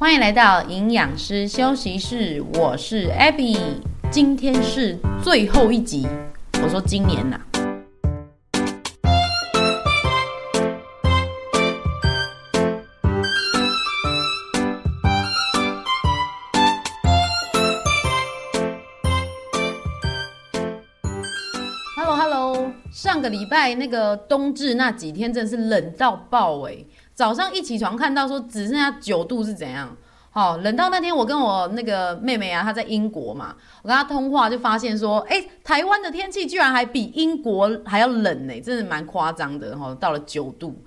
欢迎来到营养师休息室，我是 Abby，今天是最后一集。我说今年呐、啊。Hello Hello，上个礼拜那个冬至那几天真的是冷到爆哎。早上一起床看到说只剩下九度是怎样？好，冷到那天我跟我那个妹妹啊，她在英国嘛，我跟她通话就发现说，哎，台湾的天气居然还比英国还要冷呢，真的蛮夸张的哈，到了九度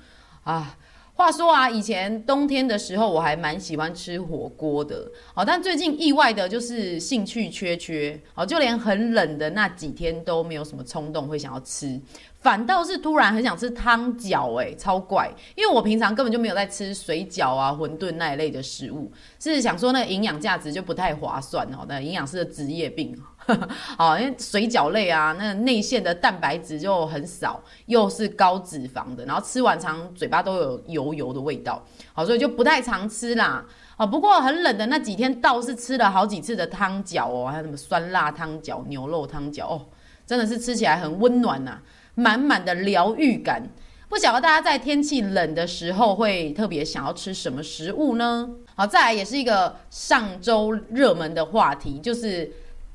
啊。话说啊，以前冬天的时候我还蛮喜欢吃火锅的，好，但最近意外的就是兴趣缺缺，好，就连很冷的那几天都没有什么冲动会想要吃，反倒是突然很想吃汤饺，哎，超怪，因为我平常根本就没有在吃水饺啊、馄饨那一类的食物，是想说那个营养价值就不太划算哦，那营养师的职业病。好，因为水饺类啊，那内馅的蛋白质就很少，又是高脂肪的，然后吃完常嘴巴都有油油的味道，好，所以就不太常吃啦。好，不过很冷的那几天倒是吃了好几次的汤饺哦，还有什么酸辣汤饺、牛肉汤饺哦，真的是吃起来很温暖呐、满满的疗愈感。不晓得大家在天气冷的时候会特别想要吃什么食物呢？好，再来也是一个上周热门的话题，就是。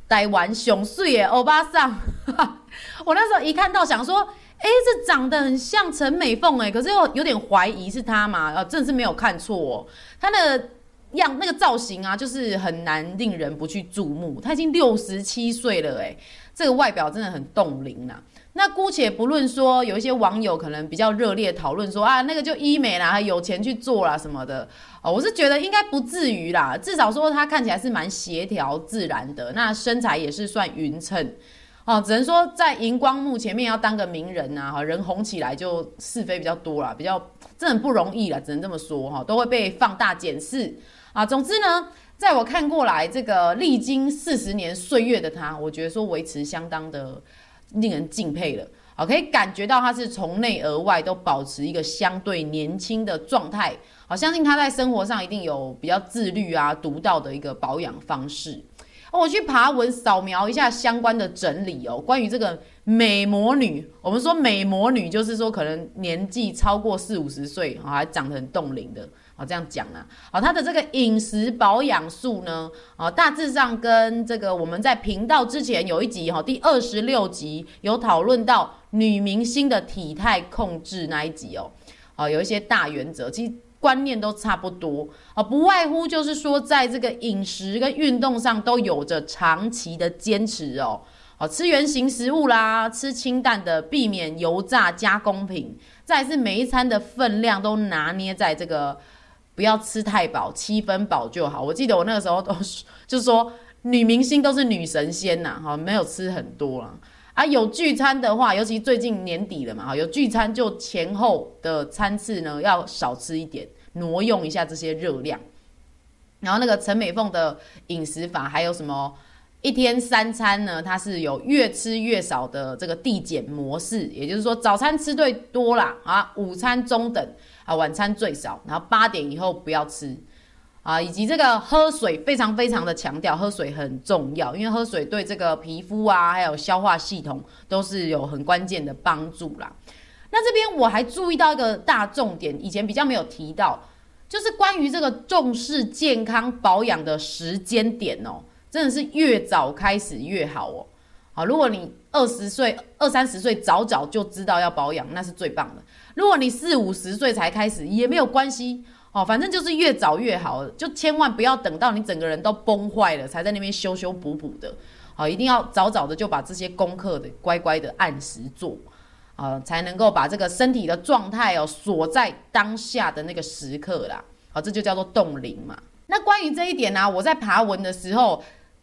台湾熊岁耶欧巴桑，我那时候一看到想说，哎、欸，这长得很像陈美凤哎，可是又有点怀疑是她嘛，呃，真的是没有看错哦，她的样那个造型啊，就是很难令人不去注目。她已经六十七岁了哎，这个外表真的很冻龄呐。那姑且不论说，有一些网友可能比较热烈讨论说啊，那个就医美啦，有钱去做啦什么的哦，我是觉得应该不至于啦，至少说他看起来是蛮协调自然的，那身材也是算匀称哦，只能说在荧光幕前面要当个名人呐，哈，人红起来就是非比较多啦，比较这很不容易啦，只能这么说哈，都会被放大检视啊。总之呢，在我看过来，这个历经四十年岁月的他，我觉得说维持相当的。令人敬佩了，好，可以感觉到他是从内而外都保持一个相对年轻的状态，好，相信他在生活上一定有比较自律啊、独到的一个保养方式。我去爬文扫描一下相关的整理哦，关于这个美魔女，我们说美魔女就是说可能年纪超过四五十岁，还长得很冻龄的。好，这样讲啊，好，它的这个饮食保养术呢，啊，大致上跟这个我们在频道之前有一集哈，第二十六集有讨论到女明星的体态控制那一集哦，啊，有一些大原则，其实观念都差不多。啊，不外乎就是说，在这个饮食跟运动上都有着长期的坚持哦，好，吃原型食物啦，吃清淡的，避免油炸加工品，再是每一餐的分量都拿捏在这个。不要吃太饱，七分饱就好。我记得我那个时候都是，就是说女明星都是女神仙呐，哈，没有吃很多啦。啊，有聚餐的话，尤其最近年底了嘛，哈，有聚餐就前后的餐次呢要少吃一点，挪用一下这些热量。然后那个陈美凤的饮食法还有什么？一天三餐呢，它是有越吃越少的这个递减模式，也就是说早餐吃最多啦，啊，午餐中等。啊，晚餐最少，然后八点以后不要吃，啊，以及这个喝水非常非常的强调，喝水很重要，因为喝水对这个皮肤啊，还有消化系统都是有很关键的帮助啦。那这边我还注意到一个大重点，以前比较没有提到，就是关于这个重视健康保养的时间点哦，真的是越早开始越好哦。好，如果你二十岁、二三十岁早早就知道要保养，那是最棒的。如果你四五十岁才开始，也没有关系哦，反正就是越早越好，就千万不要等到你整个人都崩坏了才在那边修修补补的，好，一定要早早的就把这些功课的乖乖的按时做，啊，才能够把这个身体的状态哦锁在当下的那个时刻啦，好，这就叫做冻龄嘛。那关于这一点呢、我在爬文的时候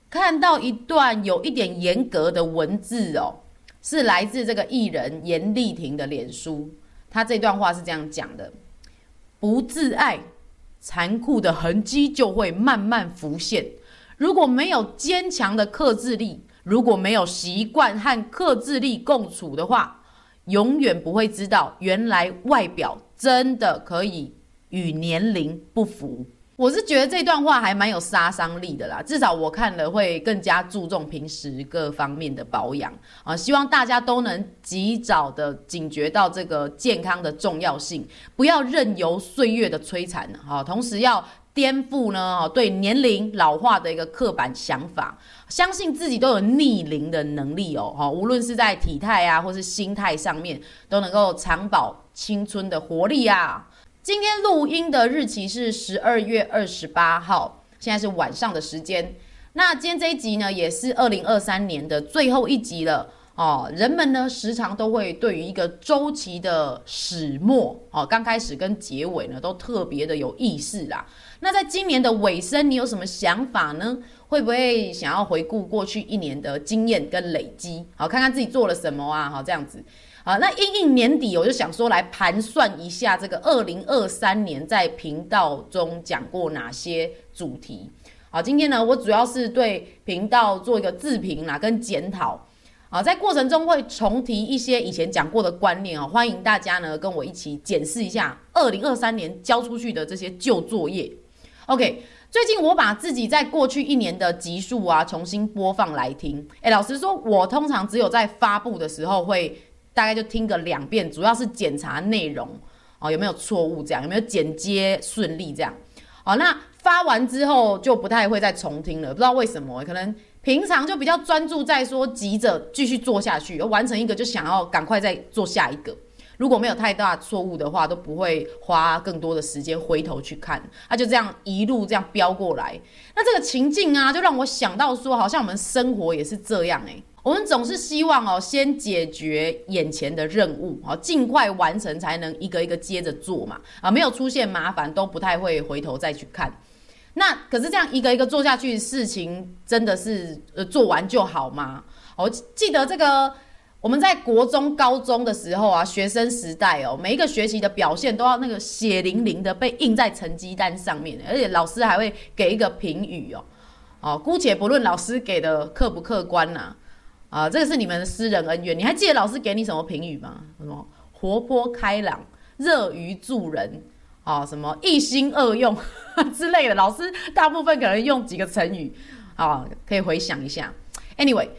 看到一段有一点严格的文字哦，是来自这个艺人严丽婷的脸书。他这段话是这样讲的：不自爱，残酷的痕迹就会慢慢浮现。如果没有坚强的克制力，如果没有习惯和克制力共处的话，永远不会知道原来外表真的可以与年龄不符。我是觉得这段话还蛮有杀伤力的啦，至少我看了会更加注重平时各方面的保养啊，希望大家都能及早的警觉到这个健康的重要性，不要任由岁月的摧残哈，同时要颠覆呢对年龄老化的一个刻板想法，相信自己都有逆龄的能力哦哈，无论是在体态啊或是心态上面，都能够长保青春的活力啊。今天录音的日期是十二月二十八号，现在是晚上的时间。那今天这一集呢，也是二零二三年的最后一集了哦。人们呢，时常都会对于一个周期的始末哦，刚开始跟结尾呢，都特别的有意识啦。那在今年的尾声，你有什么想法呢？会不会想要回顾过去一年的经验跟累积，好，看看自己做了什么啊？好，这样子。啊，那因应年底，我就想说来盘算一下这个二零二三年在频道中讲过哪些主题。好，今天呢，我主要是对频道做一个自评啦，跟检讨。啊，在过程中会重提一些以前讲过的观念啊，欢迎大家呢跟我一起检视一下二零二三年交出去的这些旧作业。OK，最近我把自己在过去一年的集数啊重新播放来听。诶，老实说，我通常只有在发布的时候会。大概就听个两遍，主要是检查内容哦，有没有错误，这样有没有剪接顺利，这样哦。那发完之后就不太会再重听了，不知道为什么，可能平常就比较专注在说急着继续做下去，要完成一个就想要赶快再做下一个。如果没有太大错误的话，都不会花更多的时间回头去看，那就这样一路这样飙过来。那这个情境啊，就让我想到说，好像我们生活也是这样诶、我们总是希望哦，先解决眼前的任务，好，尽快完成，才能一个一个接着做嘛。啊，没有出现麻烦，都不太会回头再去看。那可是这样一个一个做下去，事情真的是呃做完就好吗？我记得这个我们在国中、高中的时候啊，学生时代哦，每一个学期的表现都要那个血淋淋的被印在成绩单上面，而且老师还会给一个评语哦。哦，姑且不论老师给的客不客观呐。啊，这个是你们的私人恩怨。你还记得老师给你什么评语吗？什么活泼开朗、乐于助人，啊，什么一心二用 之类的。老师大部分可能用几个成语，啊，可以回想一下。Anyway，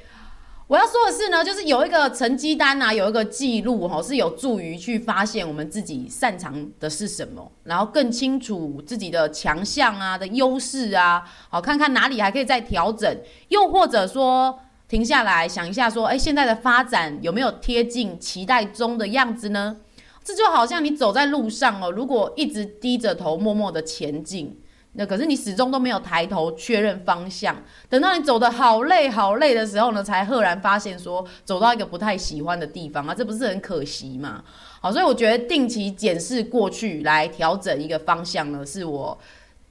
我要说的是呢，就是有一个成绩单啊，有一个记录哈，是有助于去发现我们自己擅长的是什么，然后更清楚自己的强项啊的优势啊，好，看看哪里还可以再调整，又或者说。停下来想一下，说，哎，现在的发展有没有贴近期待中的样子呢？这就好像你走在路上哦，如果一直低着头默默的前进，那可是你始终都没有抬头确认方向，等到你走得好累好累的时候呢，才赫然发现说走到一个不太喜欢的地方啊，这不是很可惜吗？好，所以我觉得定期检视过去来调整一个方向呢，是我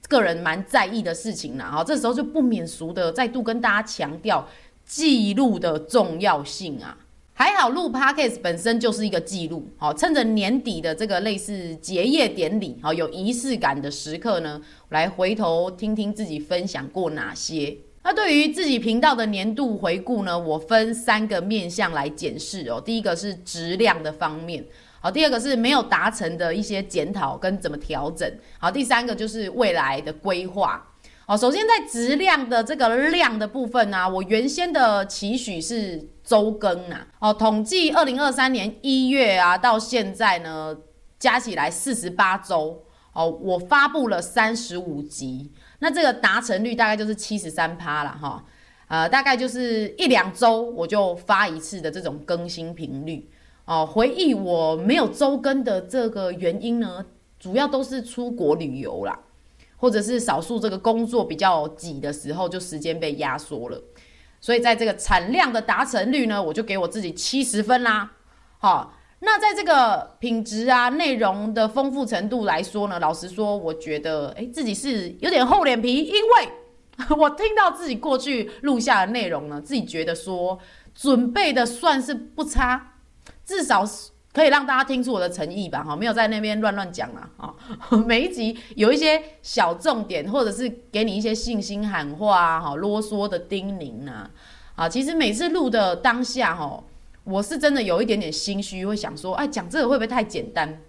个人蛮在意的事情啦。好，这时候就不免俗的再度跟大家强调。记录的重要性啊，还好录 Podcast 本身就是一个记录，好，趁着年底的这个类似结业典礼，好有仪式感的时刻呢，来回头听听自己分享过哪些。那对于自己频道的年度回顾呢，我分三个面向来检视哦。第一个是质量的方面，好，第二个是没有达成的一些检讨跟怎么调整，好，第三个就是未来的规划。哦，首先在质量的这个量的部分呢、我原先的期许是周更啊。哦，统计二零二三年一月啊到现在呢，加起来四十八周。哦，我发布了三十五集，那这个达成率大概就是七十三趴了哈。呃，大概就是一两周我就发一次的这种更新频率。哦，回忆我没有周更的这个原因呢，主要都是出国旅游啦。或者是少数这个工作比较挤的时候，就时间被压缩了，所以在这个产量的达成率呢，我就给我自己七十分啦。好，那在这个品质啊、内容的丰富程度来说呢，老实说，我觉得诶，自己是有点厚脸皮，因为 我听到自己过去录下的内容呢，自己觉得说准备的算是不差，至少。可以让大家听出我的诚意吧，哈，没有在那边乱乱讲了，啊，每一集有一些小重点，或者是给你一些信心喊话，哈，啰嗦的叮咛啊，啊，其实每次录的当下，哈，我是真的有一点点心虚，会想说，哎，讲这个会不会太简单？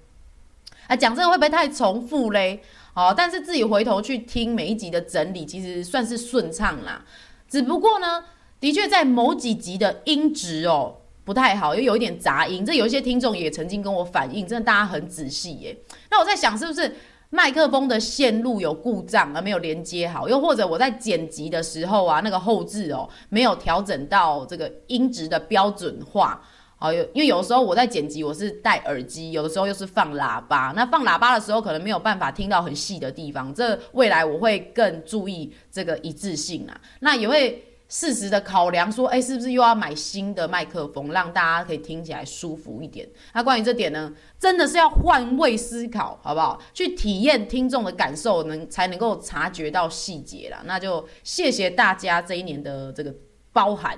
哎，讲这个会不会太重复嘞？哦，但是自己回头去听每一集的整理，其实算是顺畅啦。只不过呢，的确在某几集的音质哦不太好，又有一点杂音。这有一些听众也曾经跟我反映，真的大家很仔细耶。那我在想，是不是麦克风的线路有故障而没有连接好？又或者我在剪辑的时候啊，那个后置哦没有调整到这个音质的标准化？好，有因为有的时候我在剪辑，我是戴耳机，有的时候又是放喇叭。那放喇叭的时候，可能没有办法听到很细的地方。这未来我会更注意这个一致性啊。那也会适时的考量说，哎，是不是又要买新的麦克风，让大家可以听起来舒服一点？那关于这点呢，真的是要换位思考，好不好？去体验听众的感受能，能才能够察觉到细节啦。那就谢谢大家这一年的这个包涵。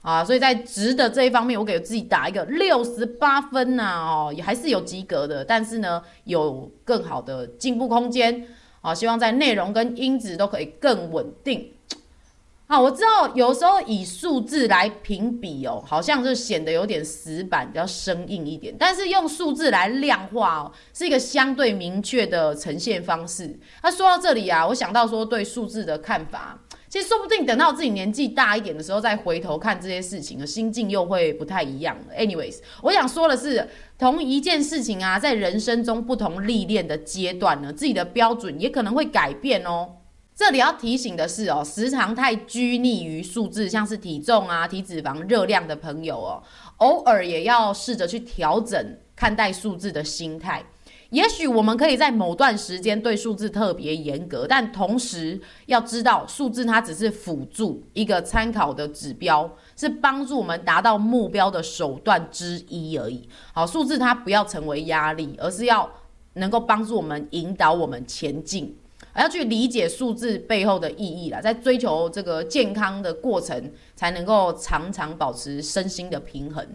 啊，所以在值的这一方面，我给自己打一个六十八分呐，哦，也还是有及格的，但是呢，有更好的进步空间，啊，希望在内容跟音质都可以更稳定。啊，我知道有时候以数字来评比哦，好像就显得有点死板，比较生硬一点。但是用数字来量化哦，是一个相对明确的呈现方式。那说到这里啊，我想到说对数字的看法，其实说不定等到自己年纪大一点的时候，再回头看这些事情心境又会不太一样。Anyways，我想说的是，同一件事情啊，在人生中不同历练的阶段呢，自己的标准也可能会改变哦。这里要提醒的是哦，时常太拘泥于数字，像是体重啊、体脂肪、热量的朋友哦，偶尔也要试着去调整看待数字的心态。也许我们可以在某段时间对数字特别严格，但同时要知道，数字它只是辅助一个参考的指标，是帮助我们达到目标的手段之一而已。好，数字它不要成为压力，而是要能够帮助我们引导我们前进。要去理解数字背后的意义啦，在追求这个健康的过程，才能够常常保持身心的平衡，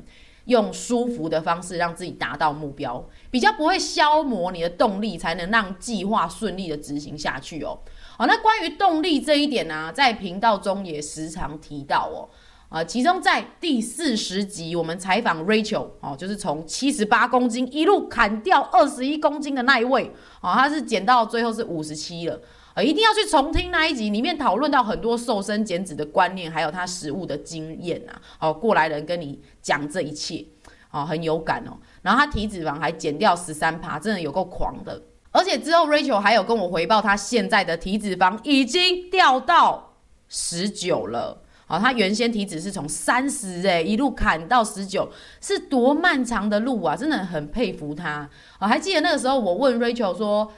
用舒服的方式让自己达到目标，比较不会消磨你的动力，才能让计划顺利的执行下去哦。好，那关于动力这一点呢，在频道中也时常提到哦。啊，其中在第四十集，我们采访 Rachel 哦，就是从七十八公斤一路砍掉二十一公斤的那一位哦，他是减到最后是五十七了啊，一定要去重听那一集，里面讨论到很多瘦身减脂的观念，还有他食物的经验啊，哦，过来人跟你讲这一切哦，很有感哦，然后他体脂肪还减掉十三趴，真的有够狂的，而且之后 Rachel 还有跟我回报，他现在的体脂肪已经掉到十九了。哦，他原先体脂是从三十诶一路砍到十九，是多漫长的路啊！真的很佩服他。哦，还记得那个时候我问 Rachel 说，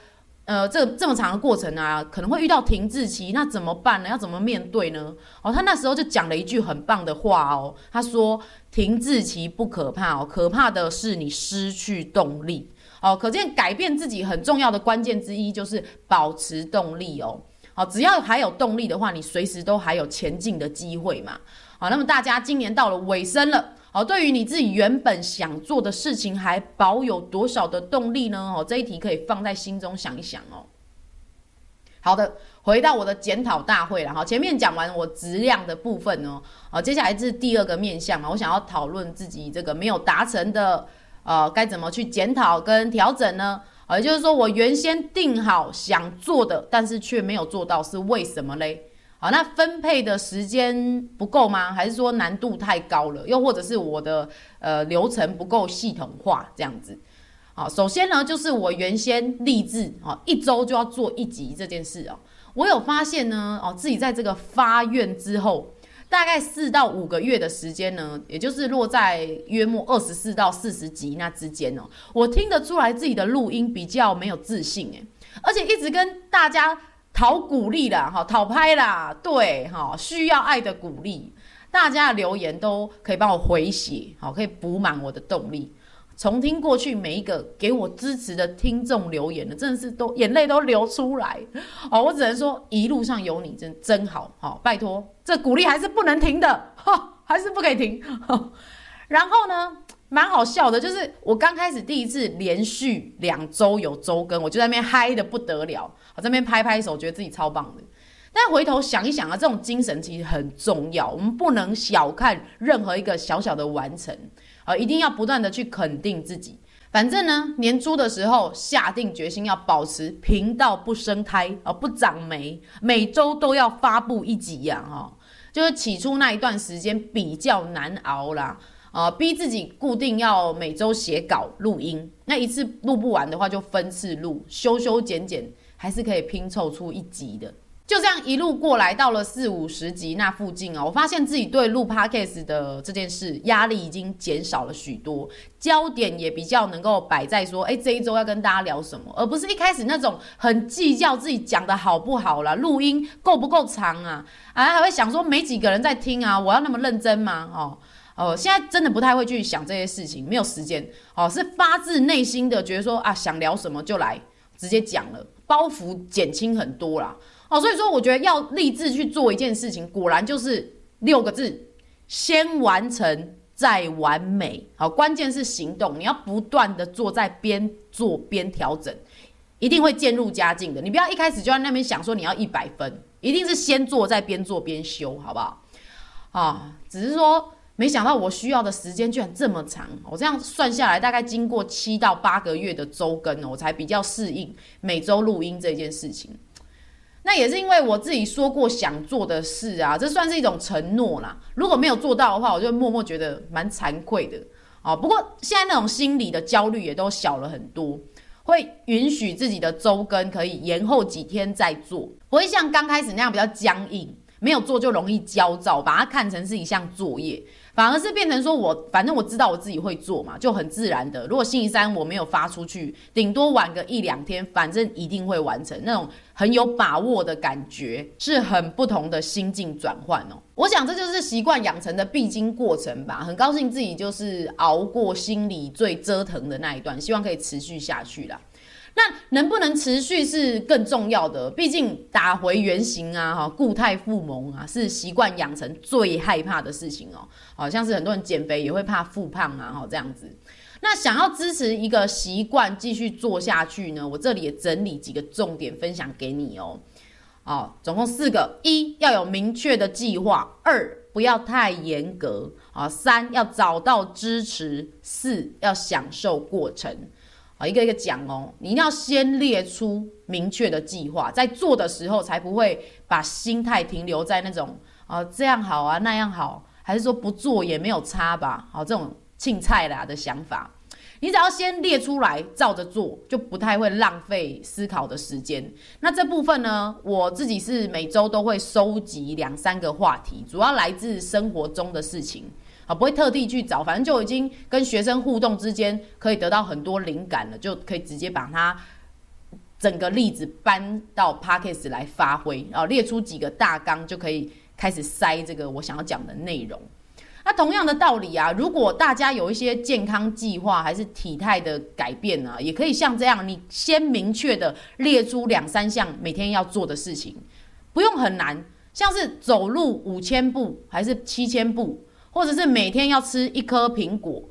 呃，这这么长的过程啊，可能会遇到停滞期，那怎么办呢？要怎么面对呢？哦，他那时候就讲了一句很棒的话哦，他说停滞期不可怕哦，可怕的是你失去动力。哦，可见改变自己很重要的关键之一就是保持动力哦。好，只要还有动力的话，你随时都还有前进的机会嘛。好，那么大家今年到了尾声了，好，对于你自己原本想做的事情，还保有多少的动力呢？哦，这一题可以放在心中想一想哦。好的，回到我的检讨大会了哈。前面讲完我质量的部分哦，好，接下来是第二个面向嘛，我想要讨论自己这个没有达成的，呃，该怎么去检讨跟调整呢？也就是说，我原先定好想做的，但是却没有做到，是为什么嘞？好，那分配的时间不够吗？还是说难度太高了？又或者是我的呃流程不够系统化这样子？好，首先呢，就是我原先立志啊，一周就要做一集这件事哦，我有发现呢，哦，自己在这个发愿之后。大概四到五个月的时间呢，也就是落在约莫二十四到四十集那之间哦。我听得出来自己的录音比较没有自信诶，而且一直跟大家讨鼓励啦，哈，讨拍啦，对，哈，需要爱的鼓励，大家的留言都可以帮我回血，好，可以补满我的动力。重听过去每一个给我支持的听众留言的，真的是都眼泪都流出来哦！我只能说一路上有你真真好，好、拜托，这鼓励还是不能停的，哈、还是不可以停。然后呢，蛮好笑的，就是我刚开始第一次连续两周有周更，我就在那边嗨得不得了，我在那边拍拍手，觉得自己超棒的。但回头想一想啊，这种精神其实很重要，我们不能小看任何一个小小的完成。啊，一定要不断的去肯定自己，反正呢，年初的时候下定决心要保持频道不生苔啊，不长霉，每周都要发布一集呀，哈，就是起初那一段时间比较难熬啦，啊，逼自己固定要每周写稿录音，那一次录不完的话就分次录，修修剪剪还是可以拼凑出一集的。就这样一路过来，到了四五十集那附近啊，我发现自己对录 Podcast 的这件事压力已经减少了许多，焦点也比较能够摆在说，哎，这一周要跟大家聊什么，而不是一开始那种很计较自己讲的好不好啦，录音够不够长啊，啊，还会想说没几个人在听啊，我要那么认真吗？哦，哦，现在真的不太会去想这些事情，没有时间，哦，是发自内心的觉得说啊，想聊什么就来，直接讲了，包袱减轻很多啦。哦，所以说我觉得要立志去做一件事情，果然就是六个字：先完成再完美。好，关键是行动，你要不断的做，在边做边调整，一定会渐入佳境的。你不要一开始就在那边想说你要一百分，一定是先做再边做边修，好不好？啊，只是说没想到我需要的时间居然这么长，我这样算下来，大概经过七到八个月的周更，我才比较适应每周录音这件事情。那也是因为我自己说过想做的事啊，这算是一种承诺啦。如果没有做到的话，我就默默觉得蛮惭愧的。哦，不过现在那种心理的焦虑也都小了很多，会允许自己的周更可以延后几天再做，不会像刚开始那样比较僵硬，没有做就容易焦躁，把它看成是一项作业。反而是变成说我，反正我知道我自己会做嘛，就很自然的。如果星期三我没有发出去，顶多晚个一两天，反正一定会完成。那种很有把握的感觉，是很不同的心境转换哦。我想这就是习惯养成的必经过程吧。很高兴自己就是熬过心里最折腾的那一段，希望可以持续下去啦。那能不能持续是更重要的，毕竟打回原形啊，哈，固态复萌啊，是习惯养成最害怕的事情哦。好像是很多人减肥也会怕复胖啊，哈，这样子。那想要支持一个习惯继续做下去呢，我这里也整理几个重点分享给你哦。哦，总共四个：一要有明确的计划；二不要太严格；啊，三要找到支持；四要享受过程。一个一个讲哦，你一定要先列出明确的计划，在做的时候才不会把心态停留在那种啊、这样好啊那样好，还是说不做也没有差吧？好、这种青菜啦的想法，你只要先列出来，照着做，就不太会浪费思考的时间。那这部分呢，我自己是每周都会收集两三个话题，主要来自生活中的事情。啊，不会特地去找，反正就已经跟学生互动之间可以得到很多灵感了，就可以直接把它整个例子搬到 Podcast 来发挥，然后列出几个大纲，就可以开始塞这个我想要讲的内容。那同样的道理啊，如果大家有一些健康计划还是体态的改变呢，也可以像这样，你先明确的列出两三项每天要做的事情，不用很难，像是走路五千步还是七千步。或者是每天要吃一颗苹果，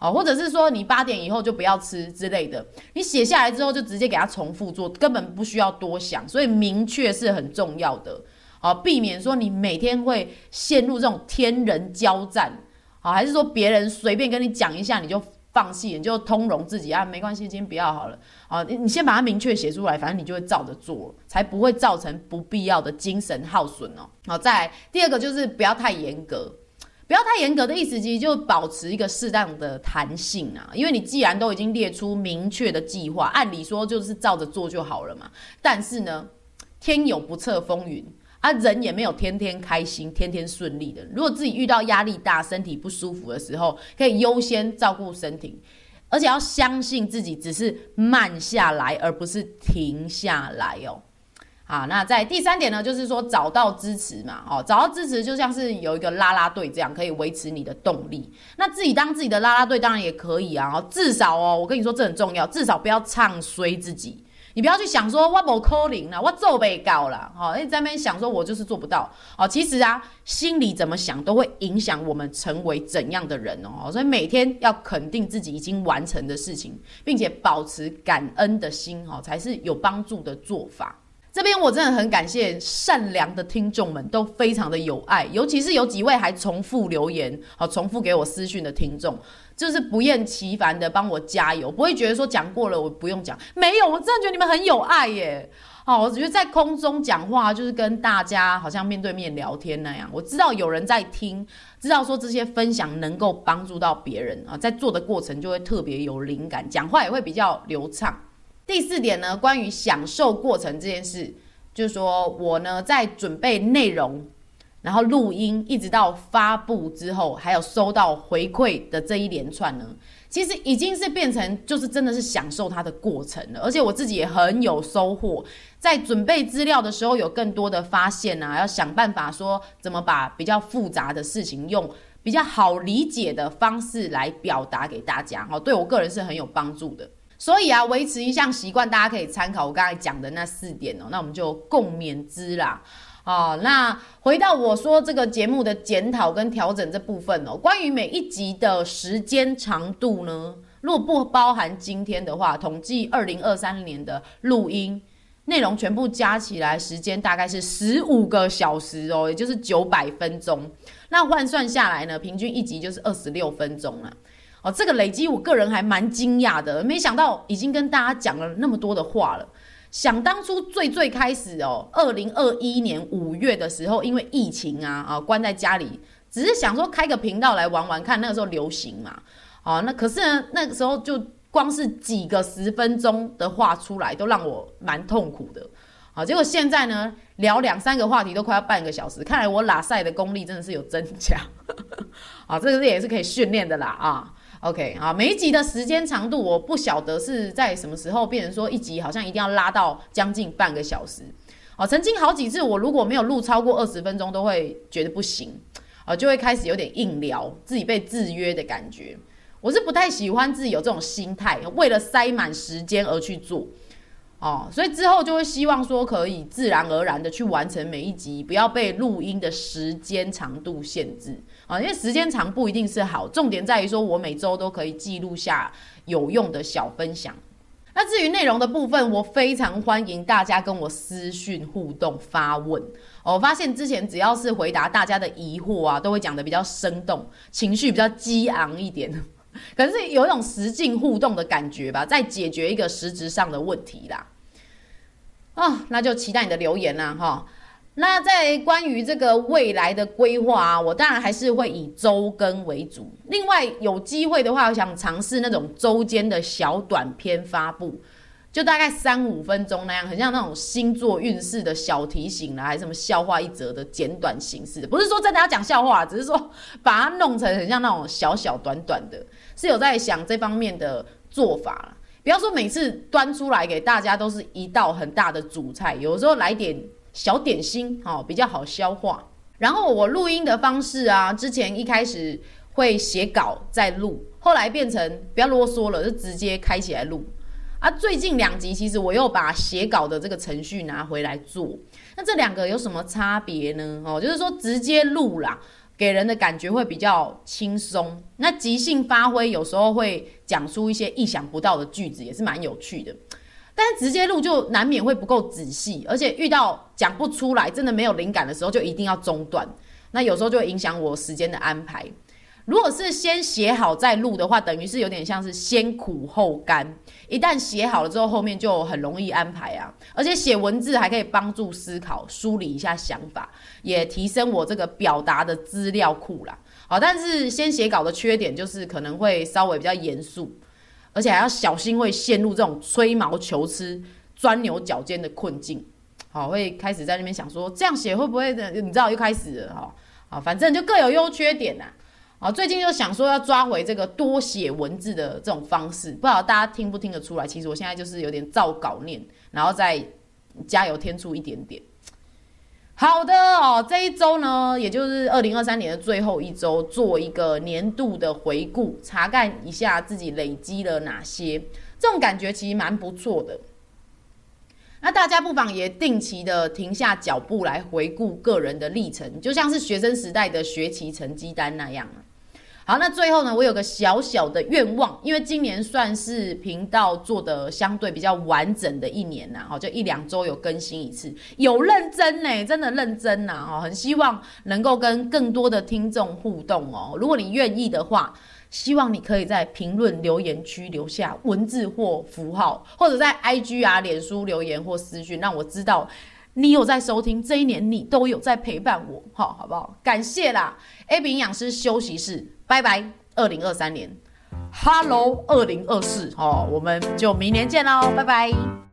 哦，或者是说你八点以后就不要吃之类的，你写下来之后就直接给它重复做，根本不需要多想，所以明确是很重要的，好，避免说你每天会陷入这种天人交战，好，还是说别人随便跟你讲一下你就放弃，你就通融自己啊，没关系，今天不要好了，好，你你先把它明确写出来，反正你就会照着做，才不会造成不必要的精神耗损哦。好，再来第二个就是不要太严格。不要太严格的意思，其实就保持一个适当的弹性啊。因为你既然都已经列出明确的计划，按理说就是照着做就好了嘛。但是呢，天有不测风云啊，人也没有天天开心、天天顺利的。如果自己遇到压力大、身体不舒服的时候，可以优先照顾身体，而且要相信自己只是慢下来，而不是停下来哦。啊，那在第三点呢，就是说找到支持嘛，哦，找到支持就像是有一个拉拉队这样，可以维持你的动力。那自己当自己的拉拉队当然也可以啊，哦至少哦，我跟你说这很重要，至少不要唱衰自己。你不要去想说我不可能了，我做不到了，哦，你在那边想说我就是做不到，哦，其实啊，心里怎么想都会影响我们成为怎样的人哦。所以每天要肯定自己已经完成的事情，并且保持感恩的心，哦，才是有帮助的做法。这边我真的很感谢善良的听众们，都非常的有爱，尤其是有几位还重复留言，好，重复给我私讯的听众，就是不厌其烦的帮我加油，不会觉得说讲过了我不用讲，没有，我真的觉得你们很有爱耶。好，我觉得在空中讲话就是跟大家好像面对面聊天那样，我知道有人在听，知道说这些分享能够帮助到别人啊，在做的过程就会特别有灵感，讲话也会比较流畅。第四点呢，关于享受过程这件事，就是说我呢在准备内容，然后录音，一直到发布之后，还有收到回馈的这一连串呢，其实已经是变成就是真的是享受它的过程了，而且我自己也很有收获，在准备资料的时候有更多的发现啊，要想办法说怎么把比较复杂的事情用比较好理解的方式来表达给大家，哦，对我个人是很有帮助的。所以啊，维持一项习惯，大家可以参考我刚才讲的那四点哦。那我们就共勉之啦。哦，那回到我说这个节目的检讨跟调整这部分哦，关于每一集的时间长度呢，如果不包含今天的话，统计二零二三年的录音内容全部加起来，时间大概是十五个小时哦，也就是九百分钟。那换算下来呢，平均一集就是二十六分钟了。哦，这个累积我个人还蛮惊讶的，没想到已经跟大家讲了那么多的话了。想当初最最开始哦，二零二一年五月的时候，因为疫情啊啊，关在家里，只是想说开个频道来玩玩看，那个时候流行嘛。哦，那可是呢，那个时候就光是几个十分钟的话出来，都让我蛮痛苦的。好，结果现在呢，聊两三个话题都快要半个小时，看来我拉赛的功力真的是有增强。啊，这个也是可以训练的啦啊。OK 啊，每一集的时间长度，我不晓得是在什么时候变成说一集好像一定要拉到将近半个小时。哦，曾经好几次我如果没有录超过二十分钟，都会觉得不行，啊，就会开始有点硬聊，自己被制约的感觉。我是不太喜欢自己有这种心态，为了塞满时间而去做。哦，所以之后就会希望说可以自然而然的去完成每一集，不要被录音的时间长度限制啊。因为时间长不一定是好，重点在于说我每周都可以记录下有用的小分享。那至于内容的部分，我非常欢迎大家跟我私讯互动发问。我发现之前只要是回答大家的疑惑啊，都会讲得比较生动，情绪比较激昂一点。可能是有一种实境互动的感觉吧，在解决一个实质上的问题啦。哦，那就期待你的留言啦，哈。那在关于这个未来的规划啊，我当然还是会以周更为主。另外有机会的话，我想尝试那种周间的小短片发布，就大概三五分钟那样，很像那种星座运势的小提醒啦，还是什么笑话一则的简短形式。不是说真的要讲笑话，只是说把它弄成很像那种小小短短的。是有在想这方面的做法啦，不要说每次端出来给大家都是一道很大的主菜，有时候来点小点心，哦，比较好消化。然后我录音的方式啊，之前一开始会写稿再录，后来变成不要啰嗦了，就直接开起来录。啊，最近两集其实我又把写稿的这个程序拿回来做，那这两个有什么差别呢？哦，就是说直接录啦。给人的感觉会比较轻松，那即兴发挥有时候会讲出一些意想不到的句子，也是蛮有趣的。但是直接录就难免会不够仔细，而且遇到讲不出来、真的没有灵感的时候，就一定要中断。那有时候就会影响我时间的安排。如果是先写好再录的话，等于是有点像是先苦后甘。一旦写好了之后，后面就很容易安排啊。而且写文字还可以帮助思考、梳理一下想法，也提升我这个表达的资料库啦。好，但是先写稿的缺点就是可能会稍微比较严肃，而且还要小心会陷入这种吹毛求疵、钻牛角尖的困境。好，会开始在那边想说这样写会不会的？你知道又开始了哈。好，反正就各有优缺点呐。好，最近就想说要抓回这个多写文字的这种方式，不知道大家听不听得出来？其实我现在就是有点照稿念，然后再加油添醋一点点。好的哦，这一周呢，也就是二零二三年的最后一周，做一个年度的回顾，查看一下自己累积了哪些，这种感觉其实蛮不错的。那大家不妨也定期的停下脚步来回顾个人的历程，就像是学生时代的学习成绩单那样。好，那最后呢，我有个小小的愿望，因为今年算是频道做的相对比较完整的一年呐，哈，就一两周有更新一次，有认真呢，真的认真呐，哦，很希望能够跟更多的听众互动哦。如果你愿意的话，希望你可以在评论留言区留下文字或符号，或者在 IG 啊、脸书留言或私讯，让我知道你有在收听，这一年你都有在陪伴我，好，好不好？感谢啦，A B 营养师休息室，拜拜，二零二三年，Hello，二零二四，哦，我们就明年见喽，拜拜。